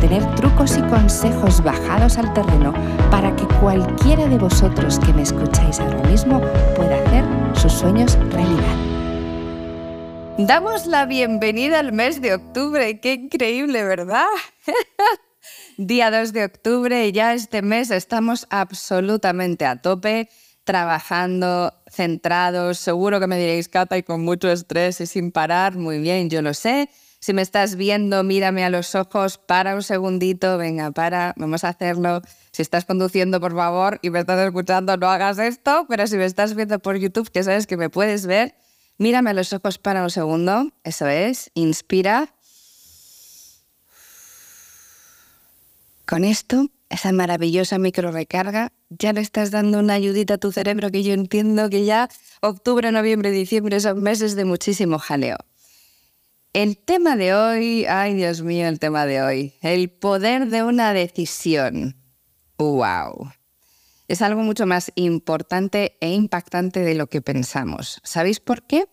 tener trucos y consejos bajados al terreno para que cualquiera de vosotros que me escucháis ahora mismo pueda hacer sus sueños realidad. Damos la bienvenida al mes de octubre, qué increíble, ¿verdad? Día 2 de octubre, ya este mes estamos absolutamente a tope trabajando, centrados, seguro que me diréis, Cata, y con mucho estrés y sin parar, muy bien, yo lo sé. Si me estás viendo, mírame a los ojos, para un segundito, venga, para, vamos a hacerlo. Si estás conduciendo, por favor, y me estás escuchando, no hagas esto, pero si me estás viendo por YouTube, que sabes que me puedes ver, mírame a los ojos, para un segundo, eso es, inspira. Con esto esa maravillosa micro recarga, ya le estás dando una ayudita a tu cerebro que yo entiendo que ya octubre, noviembre, diciembre son meses de muchísimo jaleo. El tema de hoy, ay Dios mío, el tema de hoy, el poder de una decisión. ¡Wow! Es algo mucho más importante e impactante de lo que pensamos. ¿Sabéis por qué?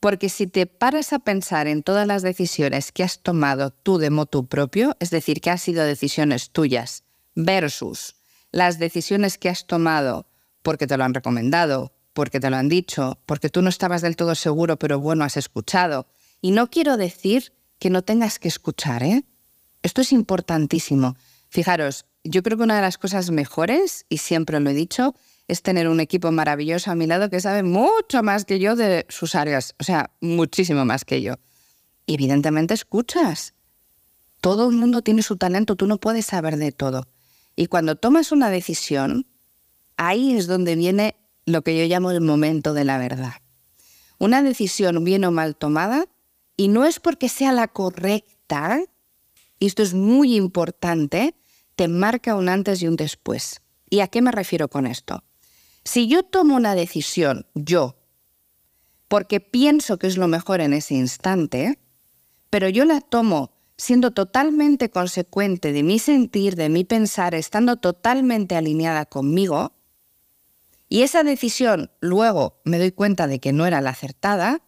Porque si te paras a pensar en todas las decisiones que has tomado tú de motu propio, es decir, que han sido decisiones tuyas, versus las decisiones que has tomado porque te lo han recomendado, porque te lo han dicho, porque tú no estabas del todo seguro, pero bueno, has escuchado. Y no quiero decir que no tengas que escuchar, ¿eh? Esto es importantísimo. Fijaros, yo creo que una de las cosas mejores, y siempre lo he dicho, es tener un equipo maravilloso a mi lado que sabe mucho más que yo de sus áreas, o sea, muchísimo más que yo. Y evidentemente escuchas. Todo el mundo tiene su talento, tú no puedes saber de todo. Y cuando tomas una decisión, ahí es donde viene lo que yo llamo el momento de la verdad. Una decisión bien o mal tomada, y no es porque sea la correcta, y esto es muy importante, te marca un antes y un después. ¿Y a qué me refiero con esto? Si yo tomo una decisión, yo, porque pienso que es lo mejor en ese instante, pero yo la tomo siendo totalmente consecuente de mi sentir, de mi pensar, estando totalmente alineada conmigo, y esa decisión luego me doy cuenta de que no era la acertada,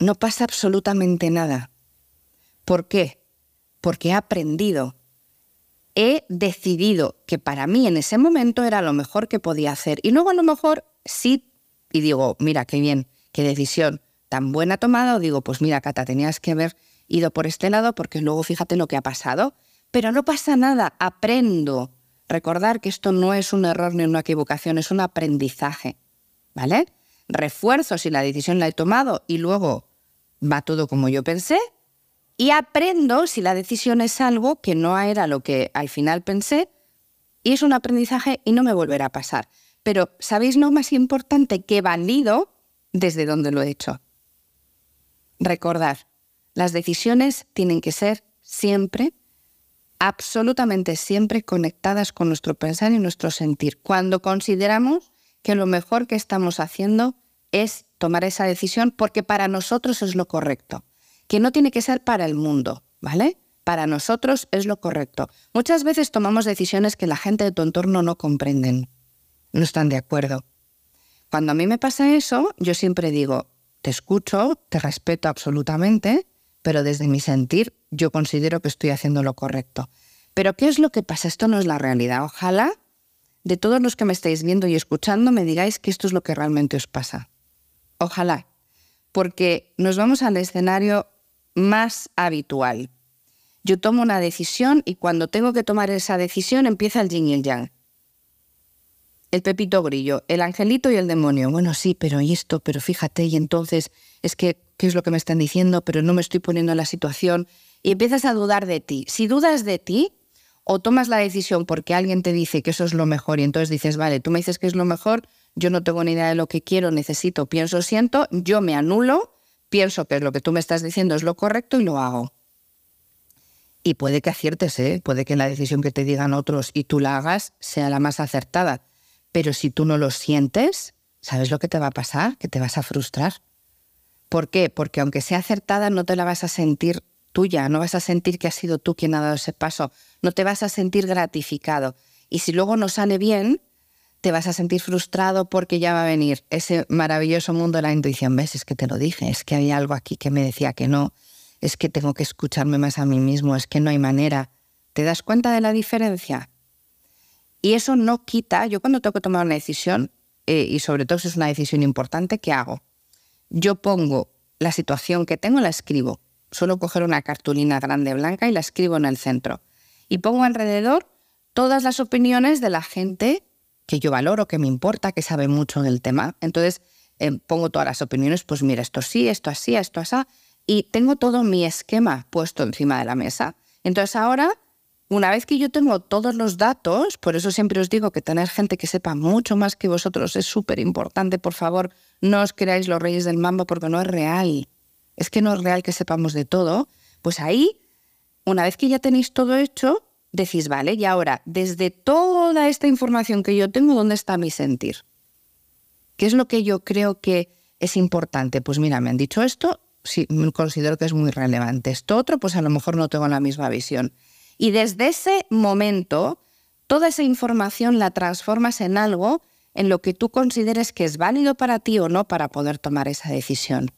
no pasa absolutamente nada. ¿Por qué? Porque he aprendido he decidido que para mí en ese momento era lo mejor que podía hacer. Y luego a lo mejor sí, y digo, mira, qué bien, qué decisión tan buena tomada, o digo, pues mira, Cata, tenías que haber ido por este lado porque luego fíjate lo que ha pasado. Pero no pasa nada, aprendo. Recordar que esto no es un error ni una equivocación, es un aprendizaje. ¿Vale? Refuerzo si la decisión la he tomado y luego va todo como yo pensé, y aprendo si la decisión es algo que no era lo que al final pensé y es un aprendizaje y no me volverá a pasar. Pero ¿sabéis lo más importante? Que valido desde donde lo he hecho. Recordar, las decisiones tienen que ser siempre, absolutamente siempre conectadas con nuestro pensar y nuestro sentir. Cuando consideramos que lo mejor que estamos haciendo es tomar esa decisión porque para nosotros es lo correcto que no tiene que ser para el mundo, ¿vale? Para nosotros es lo correcto. Muchas veces tomamos decisiones que la gente de tu entorno no comprenden, no están de acuerdo. Cuando a mí me pasa eso, yo siempre digo, te escucho, te respeto absolutamente, pero desde mi sentir yo considero que estoy haciendo lo correcto. Pero ¿qué es lo que pasa? Esto no es la realidad. Ojalá de todos los que me estáis viendo y escuchando me digáis que esto es lo que realmente os pasa. Ojalá. Porque nos vamos al escenario más habitual. Yo tomo una decisión y cuando tengo que tomar esa decisión empieza el yin y el yang. El pepito grillo, el angelito y el demonio. Bueno, sí, pero y esto, pero fíjate, y entonces es que, ¿qué es lo que me están diciendo? Pero no me estoy poniendo en la situación. Y empiezas a dudar de ti. Si dudas de ti, o tomas la decisión porque alguien te dice que eso es lo mejor y entonces dices, vale, tú me dices que es lo mejor, yo no tengo ni idea de lo que quiero, necesito, pienso, siento, yo me anulo pienso que lo que tú me estás diciendo es lo correcto y lo hago. Y puede que aciertes, ¿eh? puede que la decisión que te digan otros y tú la hagas sea la más acertada. Pero si tú no lo sientes, ¿sabes lo que te va a pasar? Que te vas a frustrar. ¿Por qué? Porque aunque sea acertada, no te la vas a sentir tuya, no vas a sentir que has sido tú quien ha dado ese paso, no te vas a sentir gratificado. Y si luego no sale bien, te vas a sentir frustrado porque ya va a venir ese maravilloso mundo de la intuición. ¿Ves? Es que te lo dije, es que había algo aquí que me decía que no, es que tengo que escucharme más a mí mismo, es que no hay manera. ¿Te das cuenta de la diferencia? Y eso no quita, yo cuando tengo que tomar una decisión, eh, y sobre todo si es una decisión importante, ¿qué hago? Yo pongo la situación que tengo, la escribo. Suelo coger una cartulina grande blanca y la escribo en el centro. Y pongo alrededor todas las opiniones de la gente que yo valoro, que me importa, que sabe mucho del tema. Entonces eh, pongo todas las opiniones, pues mira, esto sí, esto así, esto así, y tengo todo mi esquema puesto encima de la mesa. Entonces ahora una vez que yo tengo todos los datos, por eso siempre os digo que tener gente que sepa mucho más que vosotros es súper importante, por favor, no os creáis los reyes del mambo porque no es real. Es que no es real que sepamos de todo. Pues ahí, una vez que ya tenéis todo hecho, decís, vale, y ahora, desde toda esta información que yo tengo, ¿dónde está mi sentir? ¿Qué es lo que yo creo que es importante? Pues mira, me han dicho esto, sí, considero que es muy relevante. Esto otro, pues a lo mejor no tengo la misma visión. Y desde ese momento, toda esa información la transformas en algo en lo que tú consideres que es válido para ti o no para poder tomar esa decisión.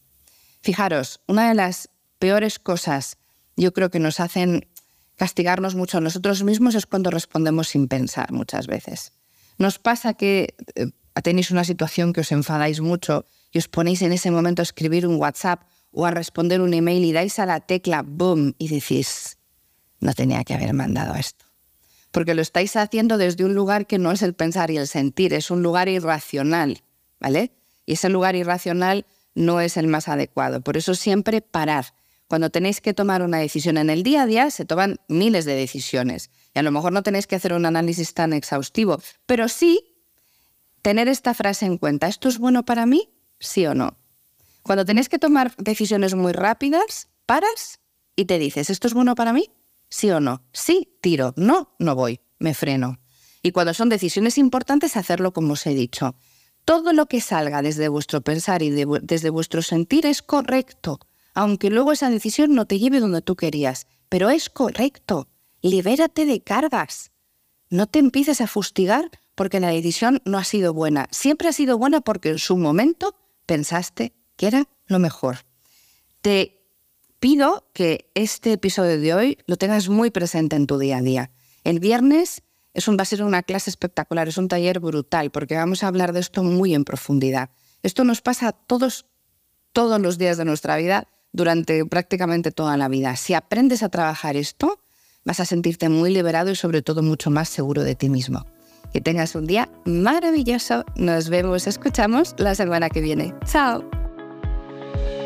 Fijaros, una de las peores cosas yo creo que nos hacen castigarnos mucho a nosotros mismos es cuando respondemos sin pensar muchas veces. Nos pasa que eh, tenéis una situación que os enfadáis mucho y os ponéis en ese momento a escribir un WhatsApp o a responder un email y dais a la tecla boom y decís, no tenía que haber mandado esto. Porque lo estáis haciendo desde un lugar que no es el pensar y el sentir, es un lugar irracional, ¿vale? Y ese lugar irracional no es el más adecuado. Por eso siempre parar. Cuando tenéis que tomar una decisión en el día a día, se toman miles de decisiones. Y a lo mejor no tenéis que hacer un análisis tan exhaustivo, pero sí tener esta frase en cuenta. ¿Esto es bueno para mí? ¿Sí o no? Cuando tenéis que tomar decisiones muy rápidas, paras y te dices, ¿esto es bueno para mí? ¿Sí o no? Sí, tiro. No, no voy. Me freno. Y cuando son decisiones importantes, hacerlo como os he dicho. Todo lo que salga desde vuestro pensar y desde vuestro sentir es correcto, aunque luego esa decisión no te lleve donde tú querías, pero es correcto. Libérate de cargas. No te empieces a fustigar porque la decisión no ha sido buena. Siempre ha sido buena porque en su momento pensaste que era lo mejor. Te pido que este episodio de hoy lo tengas muy presente en tu día a día. El viernes es un, va a ser una clase espectacular, es un taller brutal, porque vamos a hablar de esto muy en profundidad. Esto nos pasa todos, todos los días de nuestra vida, durante prácticamente toda la vida. Si aprendes a trabajar esto, vas a sentirte muy liberado y sobre todo mucho más seguro de ti mismo. Que tengas un día maravilloso. Nos vemos, escuchamos la semana que viene. Chao.